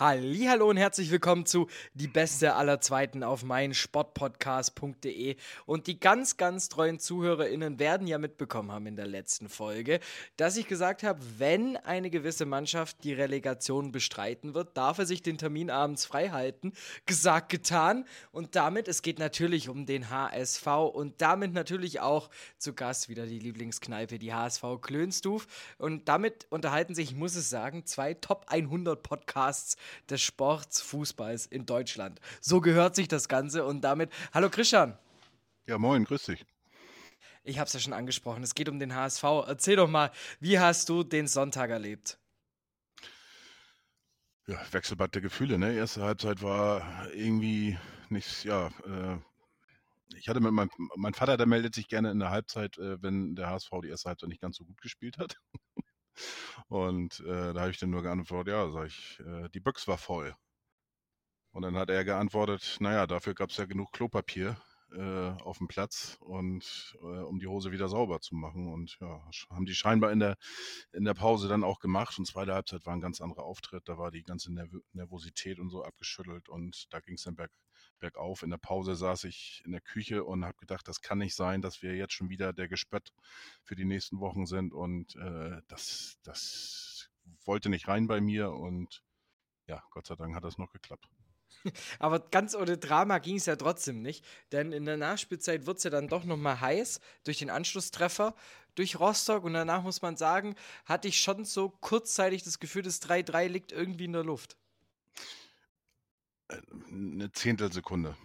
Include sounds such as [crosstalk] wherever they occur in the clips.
Hallo und herzlich willkommen zu Die Beste aller Zweiten auf meinsportpodcast.de. Und die ganz, ganz treuen ZuhörerInnen werden ja mitbekommen haben in der letzten Folge, dass ich gesagt habe, wenn eine gewisse Mannschaft die Relegation bestreiten wird, darf er sich den Termin abends frei halten. Gesagt, getan. Und damit, es geht natürlich um den HSV und damit natürlich auch zu Gast wieder die Lieblingskneipe, die HSV Klönstuf. Und damit unterhalten sich, ich muss es sagen, zwei Top 100 Podcasts des Sports Fußballs in Deutschland. So gehört sich das Ganze und damit, hallo Christian. Ja, moin, grüß dich. Ich habe es ja schon angesprochen, es geht um den HSV. Erzähl doch mal, wie hast du den Sonntag erlebt? Ja, Wechselbad der Gefühle, ne? Erste Halbzeit war irgendwie nichts, ja, äh, ich hatte mit meinem mein Vater, der meldet sich gerne in der Halbzeit, äh, wenn der HSV die erste Halbzeit nicht ganz so gut gespielt hat. Und äh, da habe ich dann nur geantwortet, ja, sag ich, äh, die Büchs war voll. Und dann hat er geantwortet, naja, dafür gab es ja genug Klopapier äh, auf dem Platz und äh, um die Hose wieder sauber zu machen. Und ja, haben die scheinbar in der, in der Pause dann auch gemacht. Und zweite Halbzeit war ein ganz anderer Auftritt. Da war die ganze Nerv Nervosität und so abgeschüttelt und da ging es dann berg, bergauf. In der Pause saß ich in der Küche und habe gedacht, das kann nicht sein, dass wir jetzt schon wieder der Gespött für die nächsten Wochen sind. Und äh, das, das wollte nicht rein bei mir. Und ja, Gott sei Dank hat das noch geklappt. [laughs] Aber ganz ohne Drama ging es ja trotzdem nicht, denn in der Nachspielzeit wird es ja dann doch nochmal heiß durch den Anschlusstreffer durch Rostock und danach muss man sagen, hatte ich schon so kurzzeitig das Gefühl, das 3-3 liegt irgendwie in der Luft. Eine Zehntelsekunde.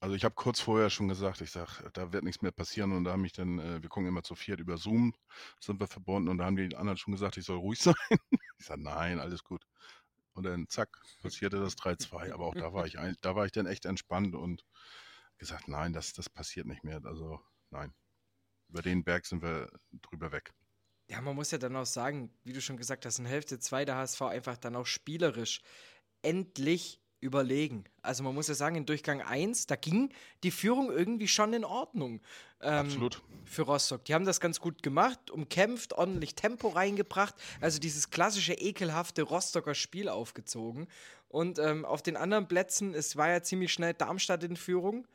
Also ich habe kurz vorher schon gesagt, ich sage, da wird nichts mehr passieren und da haben mich dann, äh, wir gucken immer zu viert über Zoom, sind wir verbunden und da haben die anderen schon gesagt, ich soll ruhig [laughs] sein. Ich sage, nein, alles gut. Und dann zack, passierte das 3-2. Aber auch da war ich ein, da war ich dann echt entspannt und gesagt, nein, das, das passiert nicht mehr. Also nein. Über den Berg sind wir drüber weg. Ja, man muss ja dann auch sagen, wie du schon gesagt hast, in Hälfte 2 der HSV einfach dann auch spielerisch endlich überlegen. Also man muss ja sagen, in Durchgang 1, da ging die Führung irgendwie schon in Ordnung. Ähm, Absolut. Für Rostock. Die haben das ganz gut gemacht, umkämpft, ordentlich Tempo reingebracht. Also dieses klassische, ekelhafte Rostocker Spiel aufgezogen. Und ähm, auf den anderen Plätzen, es war ja ziemlich schnell Darmstadt in Führung.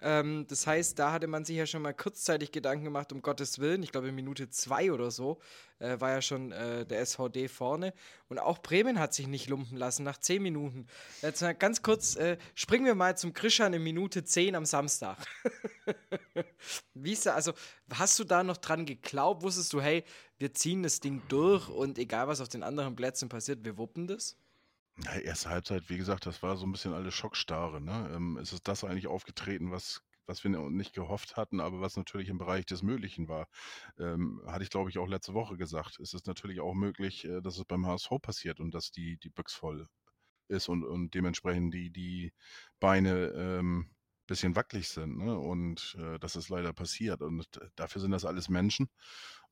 Ähm, das heißt, da hatte man sich ja schon mal kurzzeitig Gedanken gemacht, um Gottes Willen. Ich glaube, in Minute zwei oder so äh, war ja schon äh, der SVD vorne. Und auch Bremen hat sich nicht lumpen lassen nach zehn Minuten. Jetzt mal ganz kurz, äh, springen wir mal zum Krishan in Minute zehn am Samstag. [laughs] Wie ist da, also, hast du da noch dran geglaubt? Wusstest du, hey, wir ziehen das Ding durch und egal was auf den anderen Plätzen passiert, wir wuppen das? Ja, erste Halbzeit, wie gesagt, das war so ein bisschen alles Schockstarre. Ne? Ähm, es ist das eigentlich aufgetreten, was, was wir nicht gehofft hatten, aber was natürlich im Bereich des Möglichen war. Ähm, hatte ich, glaube ich, auch letzte Woche gesagt. Es ist natürlich auch möglich, äh, dass es beim HSV passiert und dass die, die Büchs voll ist und, und dementsprechend die, die Beine ähm, bisschen wackelig sind. Ne? Und äh, das ist leider passiert. Und dafür sind das alles Menschen.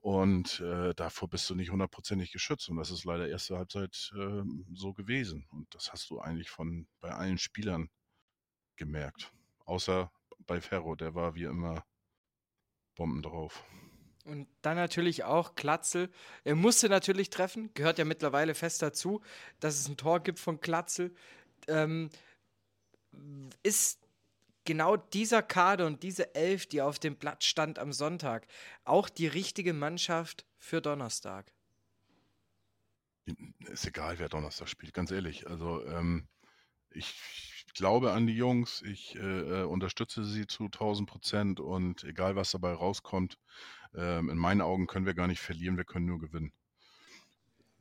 Und äh, davor bist du nicht hundertprozentig geschützt. Und das ist leider erste Halbzeit äh, so gewesen. Und das hast du eigentlich von bei allen Spielern gemerkt. Außer bei Ferro, der war wie immer Bomben drauf. Und dann natürlich auch Klatzel. Er musste natürlich treffen, gehört ja mittlerweile fest dazu, dass es ein Tor gibt von Klatzel. Ähm, ist genau dieser Kader und diese Elf, die auf dem Blatt stand am Sonntag, auch die richtige Mannschaft für Donnerstag? Ist egal, wer Donnerstag spielt, ganz ehrlich. Also ähm, ich glaube an die Jungs, ich äh, äh unterstütze sie zu 1000 Prozent und egal was dabei rauskommt, äh, in meinen Augen können wir gar nicht verlieren, wir können nur gewinnen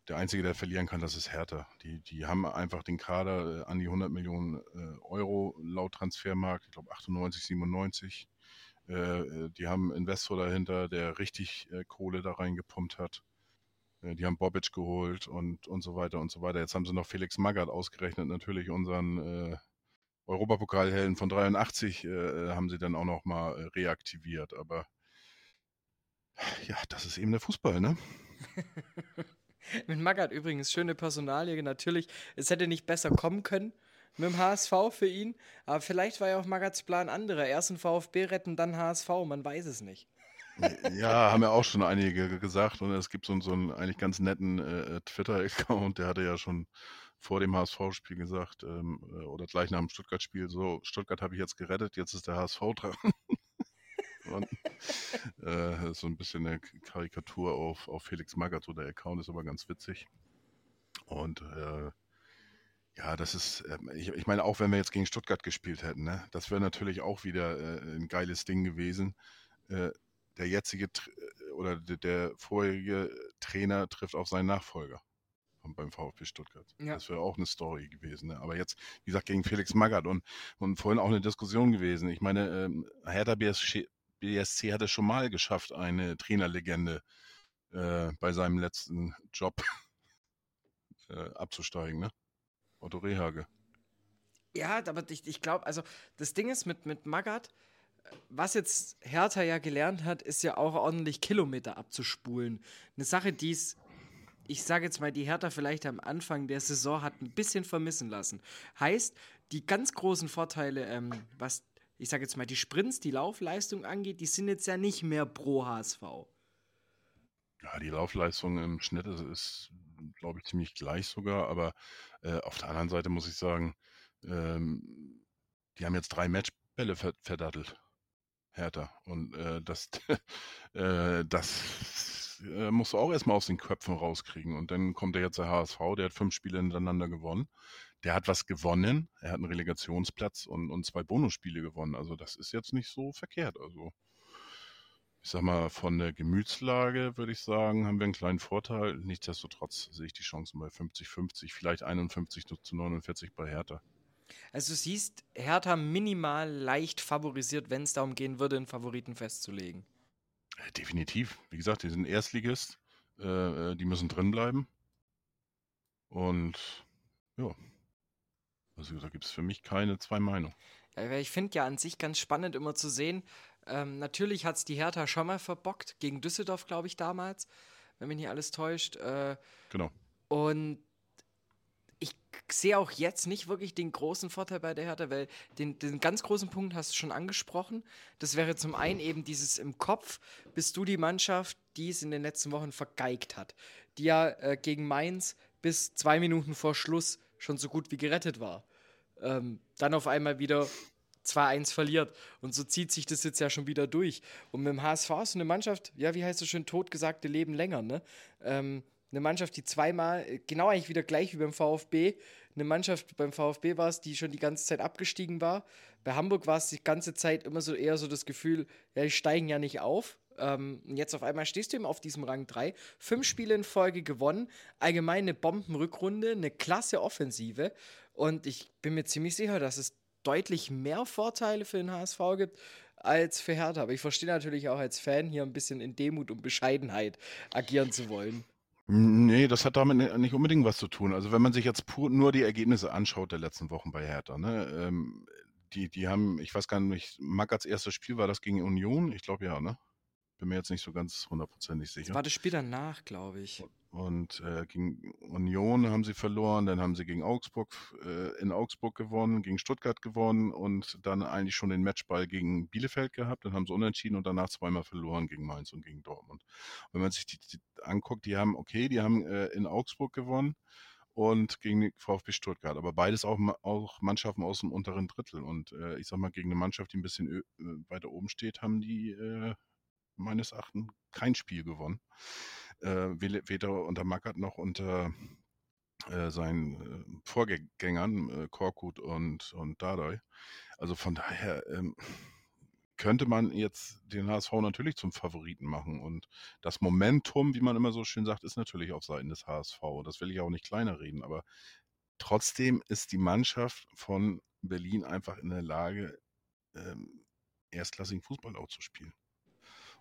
der Einzige, der verlieren kann, das ist Hertha. Die, die haben einfach den Kader äh, an die 100 Millionen äh, Euro laut Transfermarkt, ich glaube 98, 97. Äh, äh, die haben Investor dahinter, der richtig äh, Kohle da reingepumpt hat. Äh, die haben Bobic geholt und, und so weiter und so weiter. Jetzt haben sie noch Felix Magath ausgerechnet, natürlich unseren Europapokalhelden von 83 haben sie dann auch noch mal reaktiviert. Aber ja, das ist eben der Fußball, ne? [laughs] [laughs] Mit Magath übrigens, schöne Personalie, natürlich. Es hätte nicht besser kommen können. mit dem HSV für ihn. Aber vielleicht war ja auch Magats Plan anderer. Erst den VfB retten, dann HSV. Man weiß es nicht. [laughs] Ja, haben ja auch schon einige gesagt. Und es gibt so, so einen eigentlich ganz netten äh, Twitter-Account, der hatte ja schon vor dem HSV-Spiel gesagt, ähm, äh, oder gleich nach dem Stuttgart-Spiel, so, Stuttgart habe ich jetzt gerettet, jetzt ist der HSV dran. Und, [laughs] äh, so ein bisschen eine Karikatur auf, auf Felix Magath, so der Account ist aber ganz witzig. Und äh, ja, das ist, äh, ich, ich, meine, auch wenn wir jetzt gegen Stuttgart gespielt hätten, ne, das wäre natürlich auch wieder äh, ein geiles Ding gewesen. Äh, der jetzige äh, oder der, der, vorherige Trainer trifft auf seinen Nachfolger beim VfB Stuttgart. Ja. Das wäre auch eine Story gewesen. Ne? Aber jetzt, wie gesagt, gegen Felix Magath und, und vorhin auch eine Diskussion gewesen. Ich meine, ähm, Hertha BSC, BSC hat es schon mal geschafft, eine Trainerlegende äh, bei seinem letzten Job [laughs] äh, abzusteigen, ne? Otto Rehage. Ja, aber ich, ich glaube, also das Ding ist mit, mit Magath, was jetzt Hertha ja gelernt hat, ist ja auch ordentlich Kilometer abzuspulen. Eine Sache, die es, ich sage jetzt mal, die Hertha vielleicht am Anfang der Saison hat ein bisschen vermissen lassen. Heißt, die ganz großen Vorteile, ähm, was ich sage jetzt mal, die Sprints, die Laufleistung angeht, die sind jetzt ja nicht mehr pro HSV. Ja, die Laufleistung im Schnitt ist, ist glaube ich, ziemlich gleich sogar, aber äh, auf der anderen Seite muss ich sagen, ähm, die haben jetzt drei Matchbälle verdattelt. Hertha. Und äh, das, [laughs] äh, das äh, musst du auch erstmal aus den Köpfen rauskriegen. Und dann kommt der jetzt der HSV, der hat fünf Spiele hintereinander gewonnen der hat was gewonnen. Er hat einen Relegationsplatz und, und zwei Bonusspiele gewonnen. Also das ist jetzt nicht so verkehrt. Also ich sag mal, von der Gemütslage würde ich sagen, haben wir einen kleinen Vorteil. Nichtsdestotrotz sehe ich die Chancen bei 50-50, vielleicht 51 zu 49 bei Hertha. Also du siehst Hertha minimal leicht favorisiert, wenn es darum gehen würde, einen Favoriten festzulegen. Äh, definitiv. Wie gesagt, die sind Erstligist. Äh, äh, die müssen drin bleiben. Und ja, also da gibt es für mich keine zwei Meinungen. Ja, ich finde ja an sich ganz spannend immer zu sehen. Ähm, natürlich hat es die Hertha schon mal verbockt, gegen Düsseldorf, glaube ich, damals, wenn mich nicht alles täuscht. Äh, genau. Und ich sehe auch jetzt nicht wirklich den großen Vorteil bei der Hertha, weil den, den ganz großen Punkt hast du schon angesprochen. Das wäre zum einen eben dieses im Kopf, bist du die Mannschaft, die es in den letzten Wochen vergeigt hat. Die ja äh, gegen Mainz bis zwei Minuten vor Schluss schon so gut wie gerettet war. Ähm, dann auf einmal wieder 2-1 verliert. Und so zieht sich das jetzt ja schon wieder durch. Und mit dem HSV ist eine Mannschaft, ja, wie heißt es schön, totgesagte Leben länger, ne? Ähm, eine Mannschaft, die zweimal, genau eigentlich wieder gleich wie beim VfB, eine Mannschaft beim VfB war es, die schon die ganze Zeit abgestiegen war. Bei Hamburg war es die ganze Zeit immer so eher so das Gefühl, ja, die steigen ja nicht auf. Ähm, jetzt auf einmal stehst du eben auf diesem Rang 3. Fünf Spiele in Folge gewonnen, allgemein eine Bombenrückrunde, eine klasse Offensive. Und ich bin mir ziemlich sicher, dass es deutlich mehr Vorteile für den HSV gibt als für Hertha. Aber ich verstehe natürlich auch als Fan hier ein bisschen in Demut und Bescheidenheit agieren zu wollen. Nee, das hat damit nicht unbedingt was zu tun. Also wenn man sich jetzt pur nur die Ergebnisse anschaut der letzten Wochen bei Hertha, ne, ähm, die, die haben, ich weiß gar nicht, Mackers erstes Spiel war das gegen Union? Ich glaube ja, ne? Bin mir jetzt nicht so ganz hundertprozentig sicher. Das war das Spiel danach, glaube ich. Und äh, gegen Union haben sie verloren, dann haben sie gegen Augsburg äh, in Augsburg gewonnen, gegen Stuttgart gewonnen und dann eigentlich schon den Matchball gegen Bielefeld gehabt. Dann haben sie unentschieden und danach zweimal verloren gegen Mainz und gegen Dortmund. Und wenn man sich die, die anguckt, die haben, okay, die haben äh, in Augsburg gewonnen und gegen VfB Stuttgart. Aber beides auch, auch Mannschaften aus dem unteren Drittel. Und äh, ich sag mal, gegen eine Mannschaft, die ein bisschen weiter oben steht, haben die äh, meines Erachtens kein Spiel gewonnen. Äh, weder unter Mackert noch unter äh, seinen äh, Vorgängern, äh, Korkut und, und Dardai. Also von daher ähm, könnte man jetzt den HSV natürlich zum Favoriten machen. Und das Momentum, wie man immer so schön sagt, ist natürlich auf Seiten des HSV. Das will ich auch nicht kleiner reden, aber trotzdem ist die Mannschaft von Berlin einfach in der Lage, ähm, erstklassigen Fußball auch zu spielen.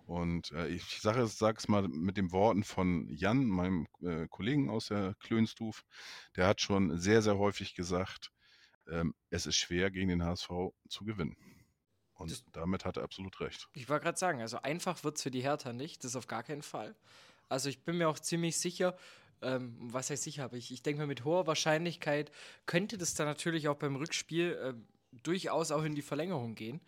Und äh, ich sage es mal mit den Worten von Jan, meinem äh, Kollegen aus der Klönstuf. Der hat schon sehr, sehr häufig gesagt, ähm, es ist schwer, gegen den HSV zu gewinnen. Und das, damit hat er absolut recht. Ich wollte gerade sagen, also einfach wird es für die Hertha nicht, das auf gar keinen Fall. Also ich bin mir auch ziemlich sicher, Ähm, was heißt sicher, aber ich, ich denke mal, mit hoher Wahrscheinlichkeit könnte das dann natürlich auch beim Rückspiel äh, durchaus auch in die Verlängerung gehen,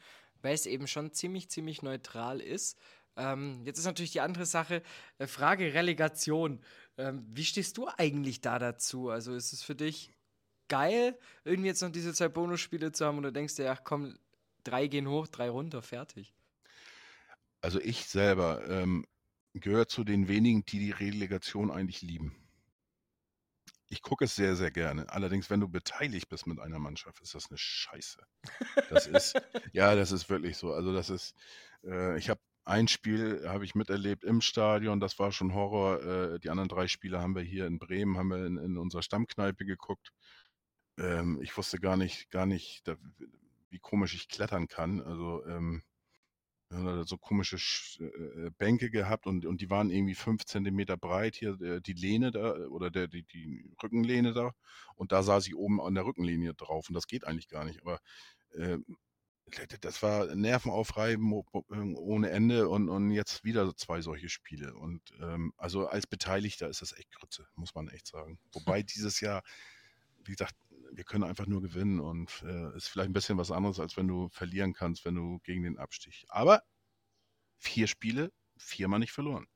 weil es eben schon ziemlich, ziemlich neutral ist. Ähm, jetzt ist natürlich die andere Sache, äh, Frage Relegation. Ähm, wie stehst du eigentlich da dazu? Also ist es für dich geil, irgendwie jetzt noch diese zwei Bonusspiele zu haben oder denkst du, ach komm, drei gehen hoch, drei runter, fertig? Also ich selber ähm, gehöre zu den wenigen, die die Relegation eigentlich lieben. Ich gucke es sehr, sehr gerne. Allerdings, wenn du beteiligt bist mit einer Mannschaft, ist das eine Scheiße. Das ist, [laughs] ja, das ist wirklich so. Also das ist, äh, ich habe ein Spiel habe ich miterlebt im Stadion, das war schon Horror. Äh, die anderen drei Spiele haben wir hier in Bremen, haben wir in, in unserer Stammkneipe geguckt. Ähm, ich wusste gar nicht, gar nicht, da, wie komisch ich klettern kann. Also ähm, so komische äh, Bänke gehabt und, und die waren irgendwie fünf Zentimeter breit hier, äh, die Lehne da oder der, die, die Rückenlehne da und da saß ich oben an der Rückenlinie drauf und das geht eigentlich gar nicht, aber äh, das war Nervenaufreiben ohne Ende und, und jetzt wieder zwei solche Spiele. Und ähm, also als Beteiligter ist das echt Grütze, muss man echt sagen. Wobei [laughs] dieses Jahr, wie gesagt, wir können einfach nur gewinnen und äh, ist vielleicht ein bisschen was anderes, als wenn du verlieren kannst, wenn du gegen den Abstich. Aber vier Spiele, viermal nicht verloren.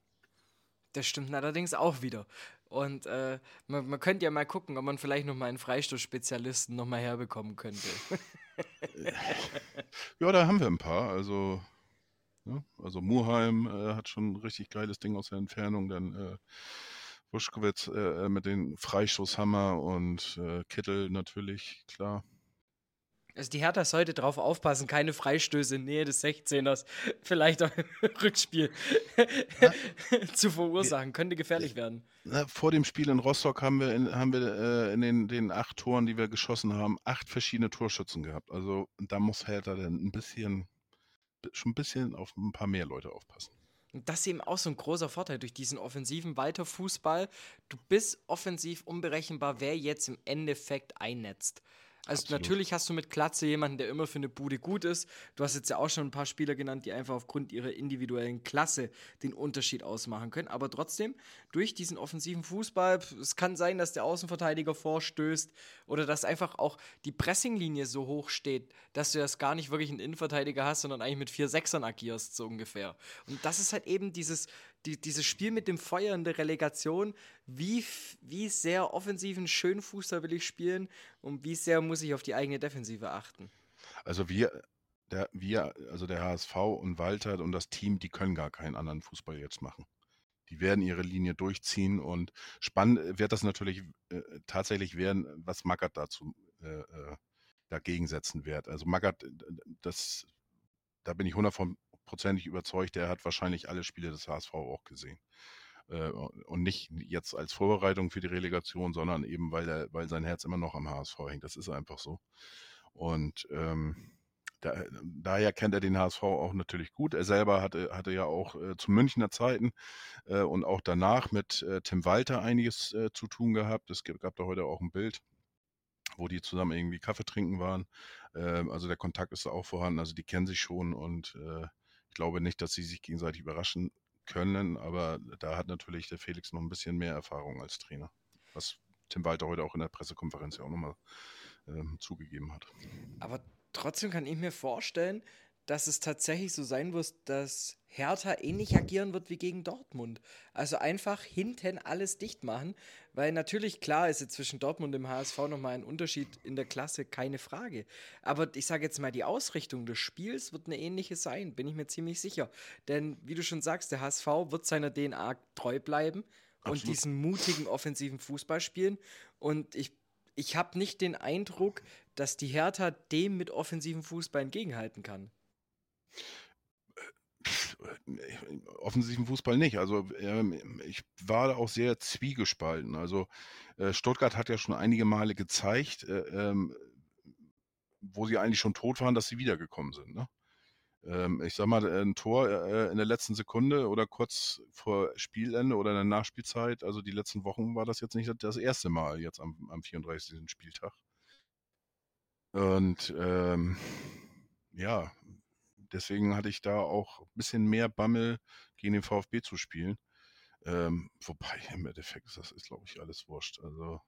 Das stimmt allerdings auch wieder. Und äh, man, man, könnte ja mal gucken, ob man vielleicht noch mal einen Freistoßspezialisten noch mal herbekommen könnte. [laughs] [laughs] ja, da haben wir ein paar. Also, ja, ne, also Muheim äh, hat schon ein richtig geiles Ding aus der Entfernung. Dann äh, Wuschkowitz äh, mit den Freistoßhammer und äh, Kittel natürlich, klar. Also die Hertha sollte darauf aufpassen, keine Freistöße in Nähe des 16ers vielleicht auch im [laughs] Rückspiel [laughs] zu verursachen. Könnte gefährlich werden. Vor dem Spiel in Rostock haben wir in, haben wir, äh, in den, den acht Toren, die wir geschossen haben, acht verschiedene Torschützen gehabt. Also da muss Hertha dann ein bisschen, schon ein bisschen auf ein paar mehr Leute aufpassen. Und das ist eben auch so ein großer Vorteil durch diesen offensiven Weiterfußball. Du bist offensiv unberechenbar, wer jetzt im Endeffekt einnetzt. Also Absolut. natürlich hast du mit Klatze jemanden, der immer für eine Bude gut ist. Du hast jetzt ja auch schon ein paar Spieler genannt, die einfach aufgrund ihrer individuellen Klasse den Unterschied ausmachen können. Aber trotzdem, durch diesen offensiven Fußball, es kann sein, dass der Außenverteidiger vorstößt oder dass einfach auch die Pressinglinie so hoch steht, dass du das gar nicht wirklich einen Innenverteidiger hast, sondern eigentlich mit vier Sechsern agierst, so ungefähr. Und das ist halt eben dieses, die, dieses Spiel mit dem Feuer in der Relegation, wie, wie sehr offensiven schönen Fußball will ich spielen und wie sehr muss ich auf die eigene Defensive achten? Also wir, der, wir, also der HSV und Walter und das Team, die können gar keinen anderen Fußball jetzt machen. Die werden ihre Linie durchziehen und spannend wird das natürlich äh, tatsächlich werden, was Magath dazu äh, äh dagegen setzen wird. Also Magath, das, da bin ich 100 von, hundertprozentig überzeugt, der hat wahrscheinlich alle Spiele des HSV auch gesehen. Äh, und nicht jetzt als Vorbereitung für die Relegation, sondern eben, weil, er, weil sein Herz immer noch am HSV hängt. Das ist einfach so. Und ähm, da, daher kennt er den HSV auch natürlich gut. Er selber hatte, hatte ja auch äh, zu Münchner Zeiten äh, und auch danach mit äh, Tim Walter einiges äh, zu tun gehabt. Es gab da heute auch ein Bild, wo die zusammen irgendwie Kaffee trinken waren. Ähm, also der Kontakt ist da auch vorhanden. Also die kennen sich schon und äh, glaube nicht, dass sie sich gegenseitig überraschen können, aber da hat natürlich der Felix noch ein bisschen mehr Erfahrung als Trainer, was Tim Walter heute auch in der Pressekonferenz ja auch nochmal ähm, zugegeben hat. Aber trotzdem kann ich mir vorstellen, dass es tatsächlich so sein wird, dass Hertha ähnlich agieren wird wie gegen Dortmund. Also einfach hinten alles dicht machen, weil natürlich klar ist jetzt zwischen Dortmund und dem HSV nochmal ein Unterschied in der Klasse, keine Frage. Aber ich sage jetzt mal, die Ausrichtung des Spiels wird eine ähnliche sein, bin ich mir ziemlich sicher. Denn wie du schon sagst, der HSV wird seiner DNA treu bleiben Absolut. und diesen mutigen offensiven Fußball spielen. Und ich ich habe nicht den Eindruck, dass die Hertha dem mit offensivem Fußball entgegenhalten kann offensiven Fußball nicht. Also ähm, ich war da auch sehr zwiegespalten. Also äh, Stuttgart hat ja schon einige Male gezeigt, äh, ähm, wo sie eigentlich schon tot waren, dass sie wiedergekommen sind. Ne? Ähm, ich sag mal, ein Tor äh, in der letzten Sekunde oder kurz vor Spielende oder in der Nachspielzeit, also die letzten Wochen war das jetzt nicht das erste Mal jetzt am, am 34. Spieltag. Und ähm, ja, deswegen hatte ich da auch ein bisschen mehr Bammel, gegen den VfB zu spielen. Ähm, wobei im Endeffekt ist das, ist, glaube ich, alles wurscht. Also,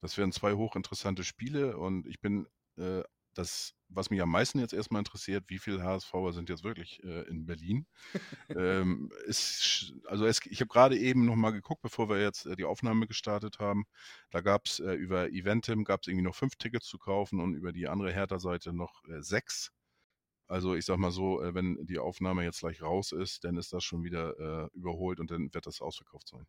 das wären zwei hochinteressante Spiele und ich bin äh, das, was mich am meisten jetzt erstmal interessiert, wie viele HSVer sind jetzt wirklich äh, in Berlin? ähm, ist, also es, ich habe gerade eben nochmal geguckt, bevor wir jetzt äh, die Aufnahme gestartet haben. Da gab es äh, über Eventim gab es irgendwie noch fünf Tickets zu kaufen und über die andere Hertha-Seite noch äh, sechs. Also ich sag mal so, äh, wenn die Aufnahme jetzt gleich raus ist, dann ist das schon wieder äh, überholt und dann wird das ausverkauft sein.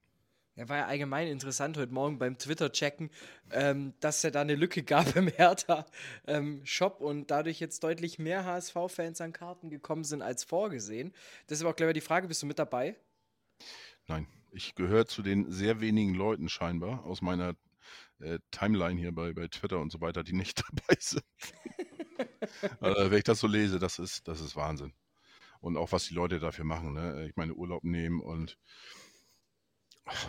Ja, war ja allgemein interessant heute Morgen beim Twitter-Checken, ähm, dass es da eine Lücke [laughs] gab im Hertha-Shop ähm, und dadurch jetzt deutlich mehr HSV-Fans an Karten gekommen sind als vorgesehen. Deshalb auch gleich die Frage: Bist du mit dabei? Nein, ich gehöre zu den sehr wenigen Leuten scheinbar aus meiner äh, Timeline hier bei, bei Twitter und so weiter, die nicht [laughs] dabei sind. Also, wenn ich das so lese, das ist, das ist Wahnsinn. Und auch was die Leute dafür machen. Ne? Ich meine, Urlaub nehmen und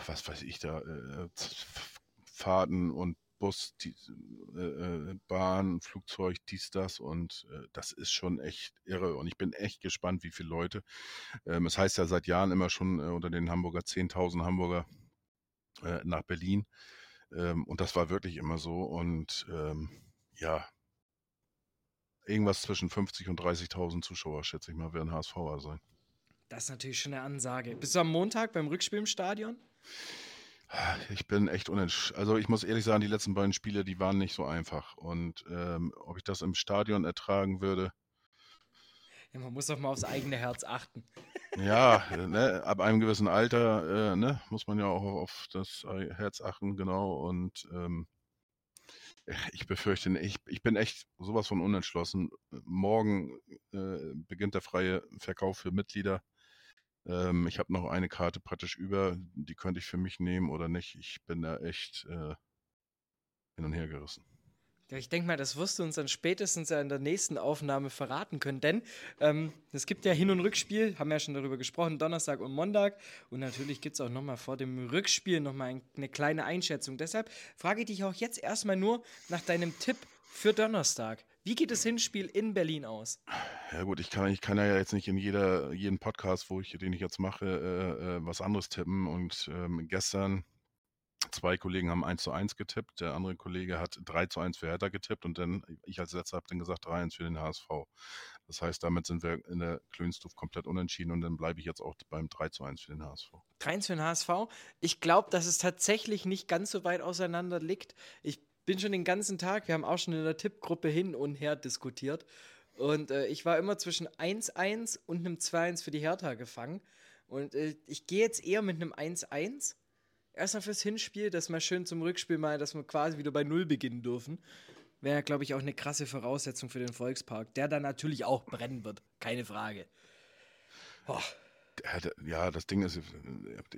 was weiß ich da, äh, Fahrten und Bus, die, äh, äh, Bahn, Flugzeug, dies, das und äh, das ist schon echt irre und ich bin echt gespannt, wie viele Leute. Ähm, es heißt ja seit Jahren immer schon äh, unter den Hamburger 10.000 Hamburger äh, nach Berlin ähm, und das war wirklich immer so und ähm, ja, irgendwas zwischen 50 und 30.000 Zuschauer, schätze ich mal, werden HSVer sein. Das ist natürlich schon eine Ansage. Bist du am Montag beim Rückspiel im Stadion? Ich bin echt unentschlossen. Also ich muss ehrlich sagen, die letzten beiden Spiele, die waren nicht so einfach. Und ähm, ob ich das im Stadion ertragen würde. Ja, man muss doch mal aufs eigene Herz achten. [laughs] Ja, ne, ab einem gewissen Alter äh, ne, muss man ja auch auf das Herz achten, genau. Und ähm, ich befürchte, ich, ich bin echt sowas von unentschlossen. Morgen äh, beginnt der freie Verkauf für Mitglieder. Ähm, ich habe noch eine Karte praktisch über, die könnte ich für mich nehmen oder nicht. Ich bin da echt äh, hin und her gerissen. Ja, ich denke mal, das wirst du uns dann spätestens in der nächsten Aufnahme verraten können, denn ähm, es gibt ja Hin- und Rückspiel, haben wir ja schon darüber gesprochen, Donnerstag und Montag. Und natürlich gibt es auch nochmal vor dem Rückspiel nochmal ein, eine kleine Einschätzung. Deshalb frage ich dich auch jetzt erstmal nur nach deinem Tipp für Donnerstag. Wie geht das Hinspiel in Berlin aus? Ja gut, ich kann, ich kann ja jetzt nicht in jeder, jeden Podcast, wo ich, den ich jetzt mache, äh, äh, was anderes tippen. Und ähm, gestern zwei Kollegen haben 1 zu 1 getippt, der andere Kollege hat 3 zu 1 für Hertha getippt und dann, ich als letzter habe dann gesagt 3 1 für den HSV. Das heißt, damit sind wir in der Klönstuf komplett unentschieden und dann bleibe ich jetzt auch beim 3 zu 1 für den HSV. 3 1 für den HSV. Ich glaube, dass es tatsächlich nicht ganz so weit auseinander liegt. Ich bin schon den ganzen Tag, wir haben auch schon in der Tippgruppe hin und her diskutiert. Und äh, ich war immer zwischen 1-1 und einem 2-1 für die Hertha gefangen. Und äh, ich gehe jetzt eher mit einem 1-1. Erstmal fürs Hinspiel, dass wir schön zum Rückspiel mal, dass wir quasi wieder bei Null beginnen dürfen. Wäre, glaube ich, auch eine krasse Voraussetzung für den Volkspark, der dann natürlich auch brennen wird. Keine Frage. Boah. Ja, das Ding ist,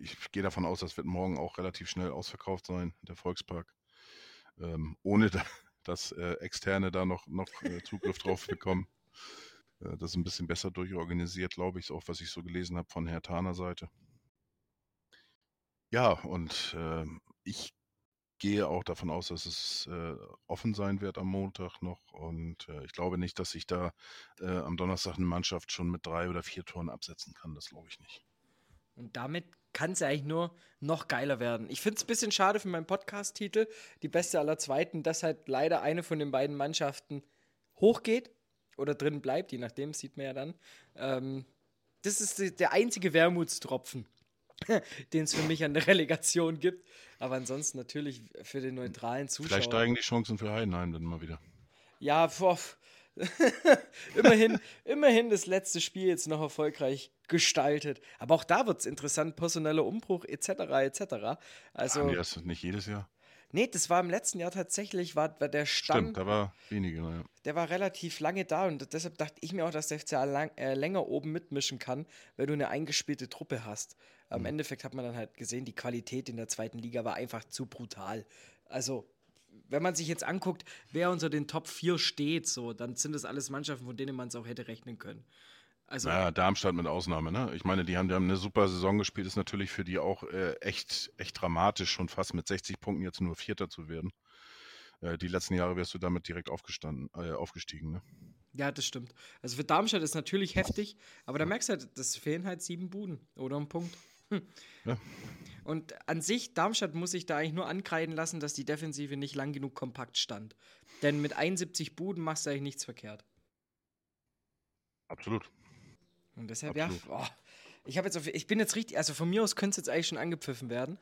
ich gehe davon aus, das wird morgen auch relativ schnell ausverkauft sein, der Volkspark ähm, ohne da, dass äh, Externe da noch, noch äh, Zugriff drauf bekommen. Äh, das ist ein bisschen besser durchorganisiert, glaube ich, auch was ich so gelesen habe von Herr Taner Seite. Ja, und ähm, ich gehe auch davon aus, dass es äh, offen sein wird am Montag noch. Und äh, ich glaube nicht, dass sich da äh, am Donnerstag eine Mannschaft schon mit drei oder vier Toren absetzen kann. Das glaube ich nicht. Und damit kann es ja eigentlich nur noch geiler werden. Ich finde es ein bisschen schade für meinen Podcast-Titel, die beste aller Zweiten, dass halt leider eine von den beiden Mannschaften hochgeht oder drin bleibt, je nachdem, sieht man ja dann. Ähm, das ist der einzige Wermutstropfen, [laughs] den es für mich an der Relegation gibt. Aber ansonsten natürlich für den neutralen Zuschauer. Vielleicht steigen die Chancen für Heidenheim dann mal wieder. Ja, boah, [laughs] immerhin, immerhin das letzte Spiel jetzt noch erfolgreich gestaltet. Aber auch da wird es interessant, personeller Umbruch etc. etc. Also, Haben die das nicht jedes Jahr? Nee, das war im letzten Jahr tatsächlich, war, war der Stamm. Stimmt, da war weniger, ja. Der war relativ lange da und deshalb dachte ich mir auch, dass der FCA lang, äh, länger oben mitmischen kann, weil du eine eingespielte Truppe hast. Am mhm. Endeffekt hat man dann halt gesehen, die Qualität in der zweiten Liga war einfach zu brutal. Also wenn man sich jetzt anguckt, wer unter den Top 4 steht, so, dann sind das alles Mannschaften, von denen man es auch hätte rechnen können. Also, ja, Darmstadt mit Ausnahme, ne? Ich meine, die haben, die haben eine super Saison gespielt, ist natürlich für die auch äh, echt, echt dramatisch, schon fast mit 60 Punkten jetzt nur Vierter zu werden. Äh, die letzten Jahre wärst du damit direkt aufgestanden, äh, aufgestiegen, ne? Ja, das stimmt. Also für Darmstadt ist natürlich heftig, aber da merkst du halt, das fehlen halt sieben Buden oder ein Punkt. Ja. Und an sich, Darmstadt muss sich da eigentlich nur ankreiden lassen, dass die Defensive nicht lang genug kompakt stand. Denn mit 71 Buden machst du eigentlich nichts verkehrt. Absolut. Und deshalb, Absolut. ja, oh, ich habe jetzt auf, ich bin jetzt richtig, also von mir aus könnte es jetzt eigentlich schon angepfiffen werden.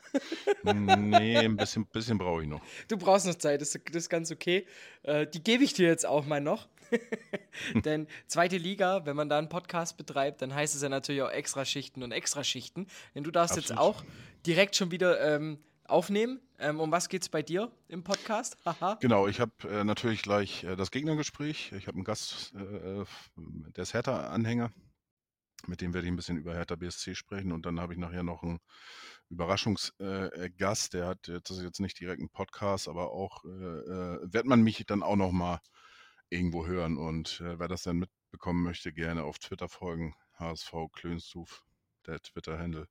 nee, ein bisschen, bisschen brauche ich noch. Du brauchst noch Zeit, das, das ist ganz okay. Äh, die gebe ich dir jetzt auch mal noch. [laughs] Denn zweite Liga, wenn man da einen Podcast betreibt, dann heißt es ja natürlich auch Extraschichten und Extraschichten. Denn du darfst Absolut. jetzt auch direkt schon wieder ähm, aufnehmen. Ähm, um was geht es bei dir im Podcast? [laughs] Genau, ich habe äh, natürlich gleich äh, das Gegnergespräch. Ich habe einen Gast, äh, äh der ist Hertha-Anhänger. Mit dem werde ich ein bisschen über Hertha BSC sprechen und dann habe ich nachher noch einen Überraschungsgast, äh, der hat, das ist jetzt nicht direkt ein Podcast, aber auch, äh, äh, wird man mich dann auch noch mal irgendwo hören und äh, wer das dann mitbekommen möchte, gerne auf Twitter folgen, HSV Klönstuf, der Twitter-Handle.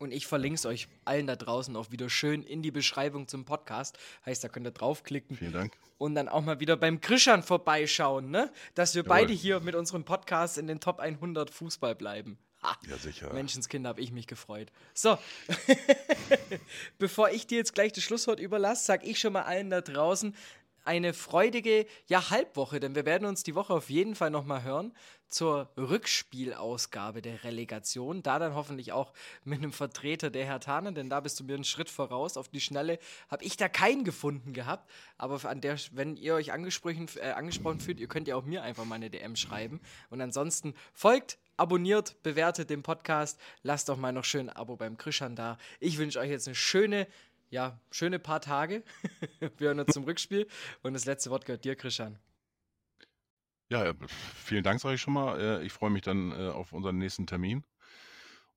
Und ich verlinke es euch allen da draußen auch wieder schön in die Beschreibung zum Podcast. Heißt, da könnt ihr draufklicken. Vielen Dank. Und dann auch mal wieder beim Krischern vorbeischauen, ne? Dass wir Jawohl. beide hier mit unserem Podcast in den Top 100 Fußball bleiben. Ha. Ja, sicher. Menschenskind, habe ich mich gefreut. So, [laughs] bevor ich dir jetzt gleich das Schlusswort überlasse, sage ich schon mal allen da draußen, eine freudige ja, Halbwoche, denn wir werden uns die Woche auf jeden Fall nochmal hören zur Rückspielausgabe der Relegation. Da dann hoffentlich auch mit einem Vertreter der Hertaner, denn da bist du mir einen Schritt voraus. Auf die Schnelle habe ich da keinen gefunden gehabt. Aber an der, wenn ihr euch angesprochen, äh, angesprochen fühlt, ihr könnt ja auch mir einfach mal eine DM schreiben. Und ansonsten folgt abonniert, bewertet den Podcast, lasst doch mal noch schön ein Abo beim Krischan da. Ich wünsche euch jetzt eine schöne ja, schöne paar Tage. [laughs] Wir hören uns zum Rückspiel. Und das letzte Wort gehört dir, Christian. Ja, vielen Dank, sage ich schon mal. Äh, ich freue mich dann äh, auf unseren nächsten Termin.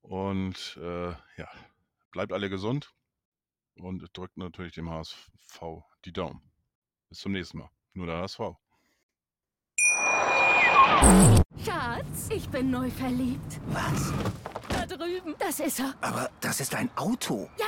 Und äh, ja, bleibt alle gesund und drückt natürlich dem HSV die Daumen. Bis zum nächsten Mal. Nur der HSV. Schatz, ich bin neu verliebt. Was? Da drüben. Das ist er. Aber das ist ein Auto. Ja,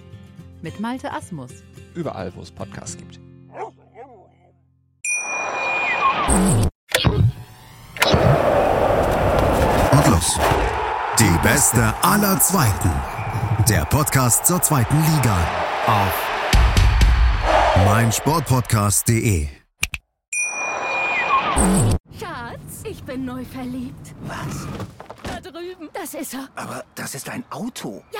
mit Malte Asmus. Überall, wo es Podcasts gibt. Und los. Die beste aller Zweiten. Der Podcast zur zweiten Liga. Auf meinsportpodcast.de Schatz, ich bin neu verliebt. Was? Da drüben. Das ist er. Aber das ist ein Auto. Ja,